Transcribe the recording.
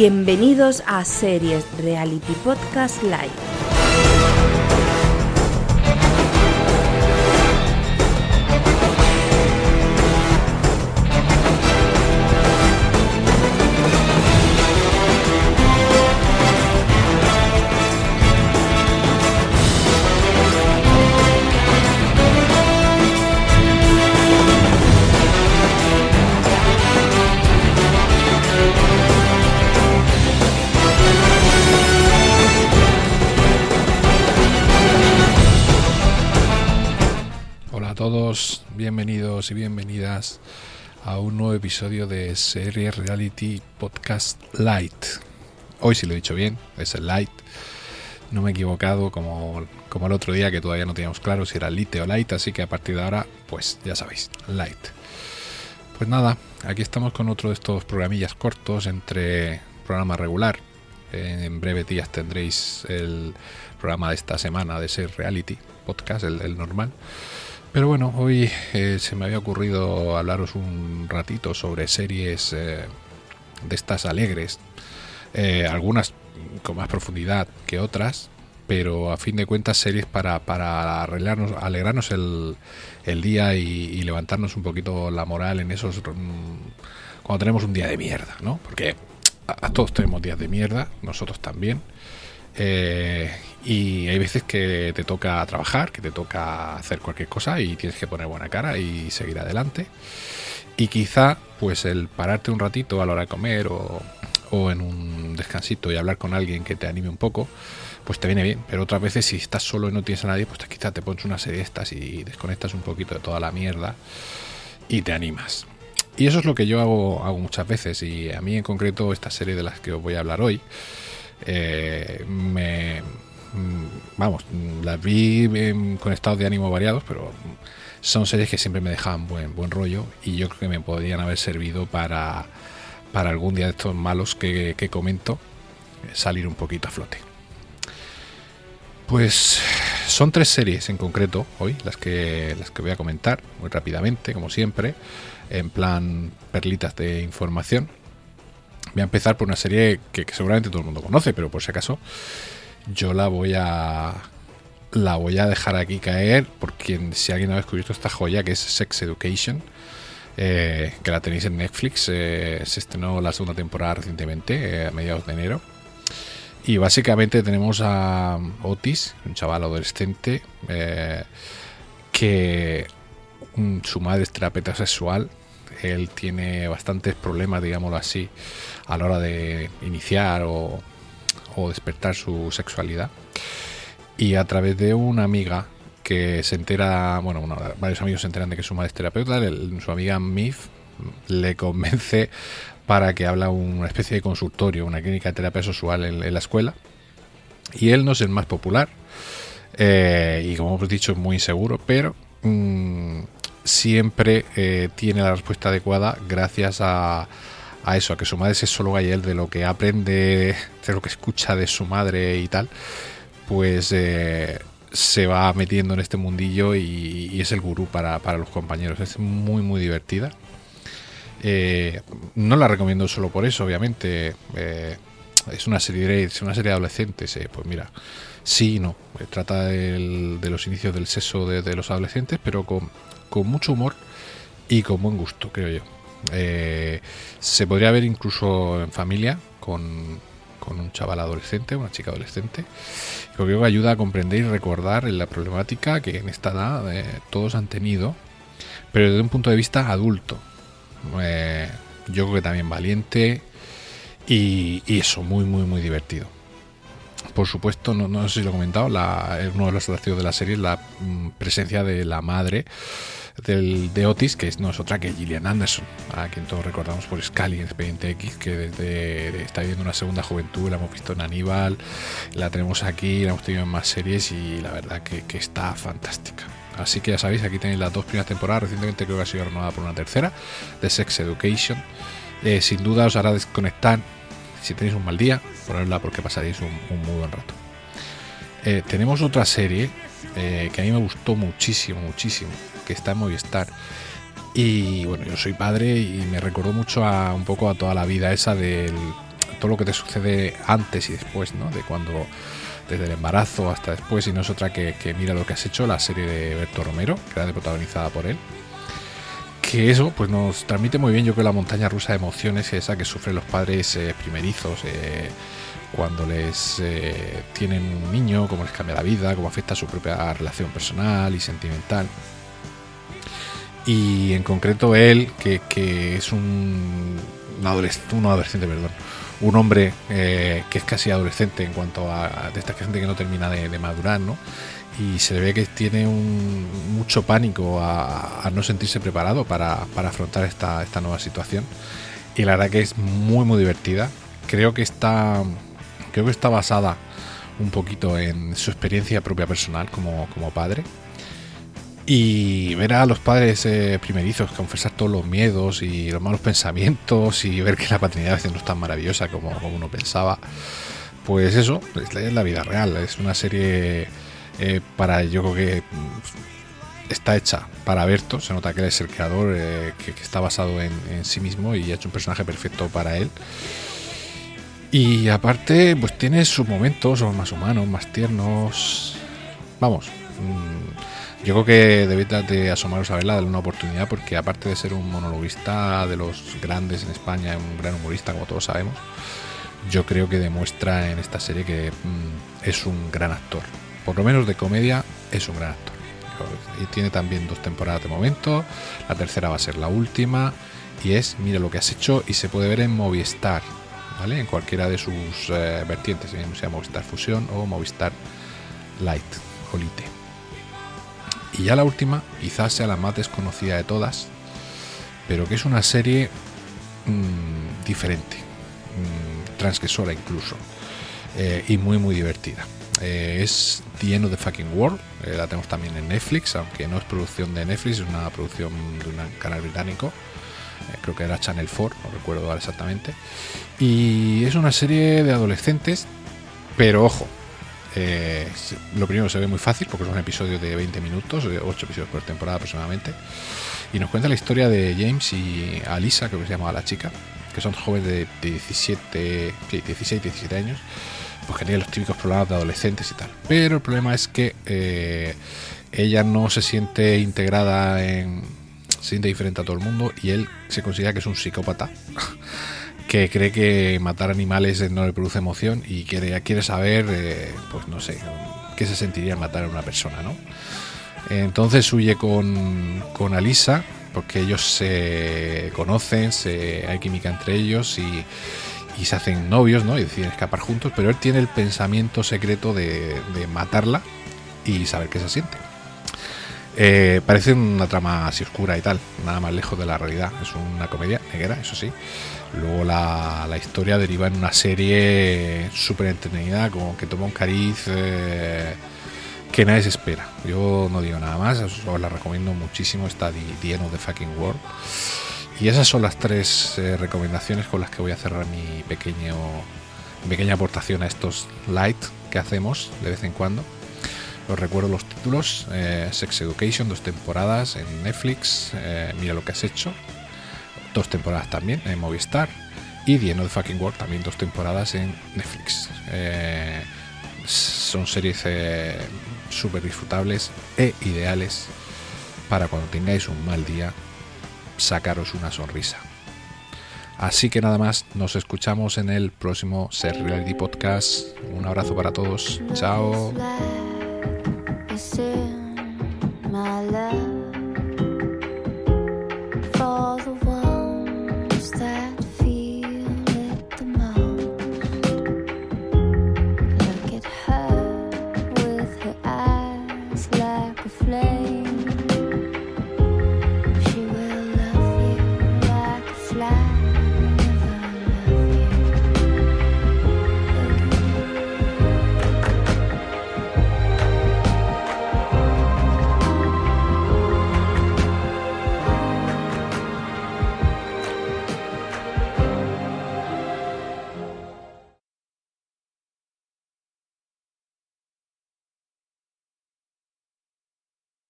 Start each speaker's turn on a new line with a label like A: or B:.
A: Bienvenidos a Series Reality Podcast Live.
B: Todos, bienvenidos y bienvenidas a un nuevo episodio de Serie Reality Podcast Light. Hoy sí lo he dicho bien, es el Light. No me he equivocado como, como el otro día que todavía no teníamos claro si era Lite o Light, así que a partir de ahora, pues ya sabéis, Light. Pues nada, aquí estamos con otro de estos programillas cortos entre programa regular. En breve días tendréis el programa de esta semana de Ser Reality Podcast, el normal. Pero bueno, hoy eh, se me había ocurrido hablaros un ratito sobre series eh, de estas alegres, eh, algunas con más profundidad que otras, pero a fin de cuentas series para, para arreglarnos, alegrarnos el, el día y, levantarnos un poquito la moral en esos... mm, cuando tenemos un día de mierda, ¿no? Porque a todos tenemos días de mierda, nosotros también. Eh, y hay veces que te toca trabajar, que te toca hacer cualquier cosa y tienes que poner buena cara y seguir adelante. Y quizá, pues el pararte un ratito a la hora de comer o, o en un descansito y hablar con alguien que te anime un poco, pues te viene bien. Pero otras veces, si estás solo y no tienes a nadie, pues quizá te pones una serie de estas y desconectas un poquito de toda la mierda y te animas. Y eso es lo que yo hago, hago muchas veces. Y a mí en concreto, esta serie de las que os voy a hablar hoy, eh, me vamos las vi em, con estados de ánimo variados pero son series que siempre me dejaban buen buen rollo y yo creo que me podrían haber servido para para algún día de estos malos que, que comento salir un poquito a flote. Pues son tres series en concreto hoy las que las que voy a comentar muy rápidamente como siempre en plan perlitas de información Voy a empezar por una serie que, seguramente todo el mundo conoce, pero por si acaso yo la voy a la voy a dejar aquí caer porque si alguien ha descubierto esta joya que es Sex Education, eh, que la tenéis en Netflix, eh, se estrenó la segunda temporada recientemente, eh, a mediados de enero. Y básicamente tenemos a Otis, un chaval adolescente, que mm, su madre es terapeuta sexual. Él tiene bastantes problemas, digámoslo así, a la hora de iniciar o, despertar su sexualidad. Y a través de una amiga que se entera, bueno, una- varios amigos se enteran de que su madre es terapeuta, su amiga Mif le convence para que habla una especie de consultorio, una clínica de terapia sexual en, en la escuela. Y él no es el más popular. eh, y como hemos dicho, es muy inseguro, pero mm, siempre eh, tiene la respuesta adecuada gracias a, a eso, a que su madre es sexóloga y él de lo que aprende, de lo que escucha de su madre y tal, pues eh, se va metiendo en este mundillo y, es el gurú para, para los compañeros. Es muy, muy divertida. Eh, no la recomiendo solo por eso, obviamente. Es una serie es una serie de adolescentes. pues mira, sí y no. Trata de los inicios del sexo de, de los adolescentes, pero con, con mucho humor y con buen gusto, creo yo. Eh, se podría ver incluso en familia con, con un chaval adolescente, una chica adolescente. Creo que ayuda a comprender y recordar la problemática que en esta edad eh, todos han tenido, pero desde un punto de vista adulto. Eh, yo creo que también valiente y, y eso, muy, muy, muy divertido. Por supuesto, no, sé si lo he comentado, la, uno de los atractivos de la serie es la mm, presencia de la madre del, de Otis, que no es otra que Gillian Anderson, a quien todos recordamos por Scully en Expediente X, que desde está viviendo una segunda juventud, la hemos visto en Aníbal, la tenemos aquí, la hemos tenido en más series y la verdad que, que está fantástica. Así que ya sabéis, aquí tenéis las dos primeras temporadas, recientemente creo que ha sido renovada por una tercera, de Sex Education. Eh, sin duda os hará desconectar si tenéis un mal día, ponerla porque pasaréis un, muy buen rato. Eh, tenemos otra serie eh, que a mí me gustó muchísimo, muchísimo, que está en Movistar. Y bueno, yo soy padre y me recordó mucho a un poco a toda la vida esa de todo lo que te sucede antes y después, ¿no? De cuando desde el embarazo hasta después y no es otra que, mira lo que has hecho, la serie de Berto Romero, que era protagonizada por él. Que eso pues nos transmite muy bien yo creo la montaña rusa de emociones esa que sufren los padres eh, primerizos eh, cuando les eh, tienen un niño, cómo les cambia la vida, cómo afecta su propia relación personal y sentimental. Y en concreto él, que, es un, adolescente, un adolescente, perdón, un hombre que es casi adolescente en cuanto a, de esta gente que no termina de, madurar, ¿no? Y se ve que tiene mucho pánico a, no sentirse preparado para, afrontar esta, nueva situación. Y la verdad que es muy muy divertida. Creo que está. Creo que está basada un poquito en su experiencia propia personal como, como padre y ver a los padres eh, primerizos confesar todos los miedos y los malos pensamientos y ver que la paternidad a veces no es tan maravillosa como, uno pensaba, pues eso, es la, vida real. Es una serie eh, para, yo creo que mm, está hecha para Berto, se nota que él es el creador, eh, que, está basado en, sí mismo y ha hecho un personaje perfecto para él. Y aparte, pues tiene sus momentos, son más humanos, más tiernos. Vamos. Mm, yo creo que debéis de asomaros a verla, darle una oportunidad, porque aparte de ser un monologuista de los grandes en España, un gran humorista, como todos sabemos, yo creo que demuestra en esta serie que mm, es un gran actor. Por lo menos de comedia, es un gran actor. Y tiene también dos temporadas de momento, la tercera va a ser la última, y es Mira lo que has hecho, y se puede ver en Movistar, ¿vale? En cualquiera de sus eh, vertientes, sea Movistar Fusión o Movistar Light o. Y ya la última, quizás sea la más desconocida de todas, pero que es una serie mm, diferente, mm, transgresora incluso, eh, y muy muy divertida. Eh, es The End of the Fucking World, eh, la tenemos también en Netflix, aunque no es producción de Netflix, es una producción de un canal británico, creo que era Channel 4, no recuerdo exactamente, y es una serie de adolescentes, pero ojo, eh, lo primero se ve muy fácil porque son episodios de 20 minutos, 8 episodios por temporada aproximadamente. Y nos cuenta la historia de James y Alisa, creo que se llama la chica, que son jóvenes de 17, 16, 17 años, pues que tienen los típicos problemas de adolescentes y tal. Pero el problema es que eh, ella no se siente integrada en. se siente diferente a todo el mundo y él se considera que es un psicópata. que cree que matar animales no le produce emoción y quiere, quiere saber, eh, pues no sé, qué se sentiría matar a una persona, ¿no? Entonces huye con, con Alisa, porque ellos se conocen, hay química entre ellos y, se hacen novios, ¿no? Y deciden escapar juntos, pero él tiene el pensamiento secreto de, matarla y saber qué se siente. Eh, parece una trama así oscura y tal, nada más lejos de la realidad. Es una comedia negra, eso sí. Luego la, historia deriva en una serie súper entretenida, como que toma un cariz eh, que nadie se espera. Yo no digo nada más, os, la recomiendo muchísimo, está The, the Fucking World. Y esas son las tres eh, recomendaciones con las que voy a cerrar mi pequeño pequeña aportación a estos light que hacemos de vez en cuando. Os recuerdo los títulos: eh, Sex Education, dos temporadas en Netflix. mira lo que has hecho dos temporadas también en Movistar. Y The End the Fucking World también dos temporadas en Netflix. Eh, son series eh, súper disfrutables e ideales para cuando tengáis un mal día sacaros una sonrisa. Así que nada más, nos escuchamos en el próximo Ser Reality Podcast. Un abrazo para todos. Chao.